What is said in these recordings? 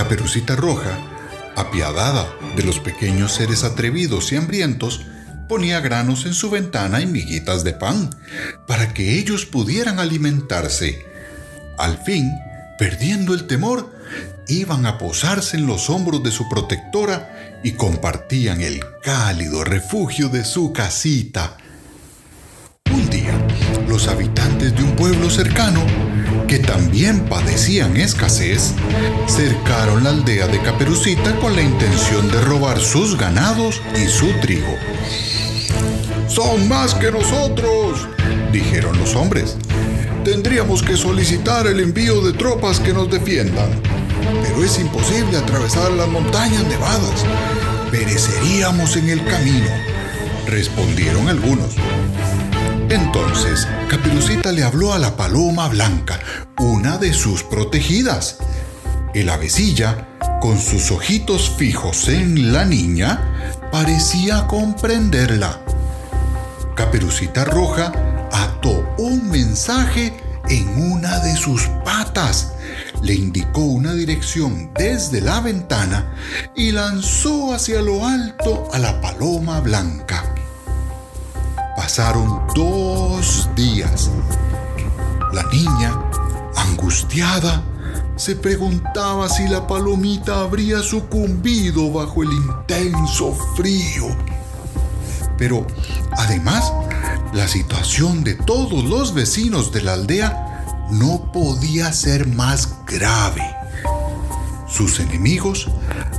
Caperucita Roja, apiadada de los pequeños seres atrevidos y hambrientos, ponía granos en su ventana y miguitas de pan para que ellos pudieran alimentarse. Al fin, perdiendo el temor, iban a posarse en los hombros de su protectora y compartían el cálido refugio de su casita. Un día, los habitantes de un pueblo cercano, que también padecían escasez, cercaron la aldea de Caperucita con la intención de robar sus ganados y su trigo. Son más que nosotros, dijeron los hombres. Tendríamos que solicitar el envío de tropas que nos defiendan. Pero es imposible atravesar las montañas nevadas. Pereceríamos en el camino, respondieron algunos. Entonces, Caperucita le habló a la paloma blanca, una de sus protegidas. El avecilla, con sus ojitos fijos en la niña, parecía comprenderla. Caperucita Roja ató un mensaje en una de sus patas, le indicó una dirección desde la ventana y lanzó hacia lo alto a la paloma blanca. Pasaron dos días. La niña, angustiada, se preguntaba si la palomita habría sucumbido bajo el intenso frío. Pero además, la situación de todos los vecinos de la aldea no podía ser más grave. Sus enemigos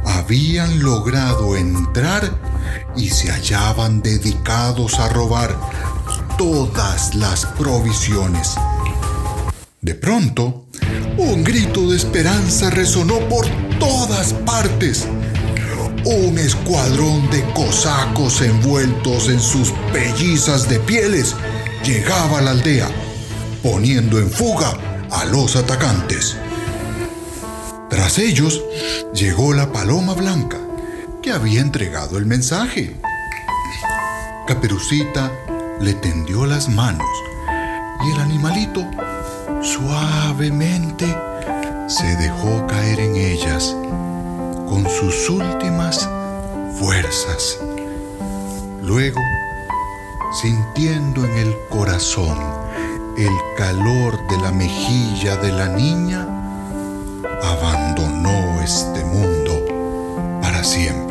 habían logrado entrar y se hallaban dedicados a robar todas las provisiones. De pronto, un grito de esperanza resonó por todas partes un escuadrón de cosacos envueltos en sus pellizas de pieles llegaba a la aldea, poniendo en fuga a los atacantes. Tras ellos llegó la paloma blanca, que había entregado el mensaje. Caperucita le tendió las manos y el animalito suavemente se dejó caer en ellas con sus últimas fuerzas. Luego, sintiendo en el corazón el calor de la mejilla de la niña, abandonó este mundo para siempre.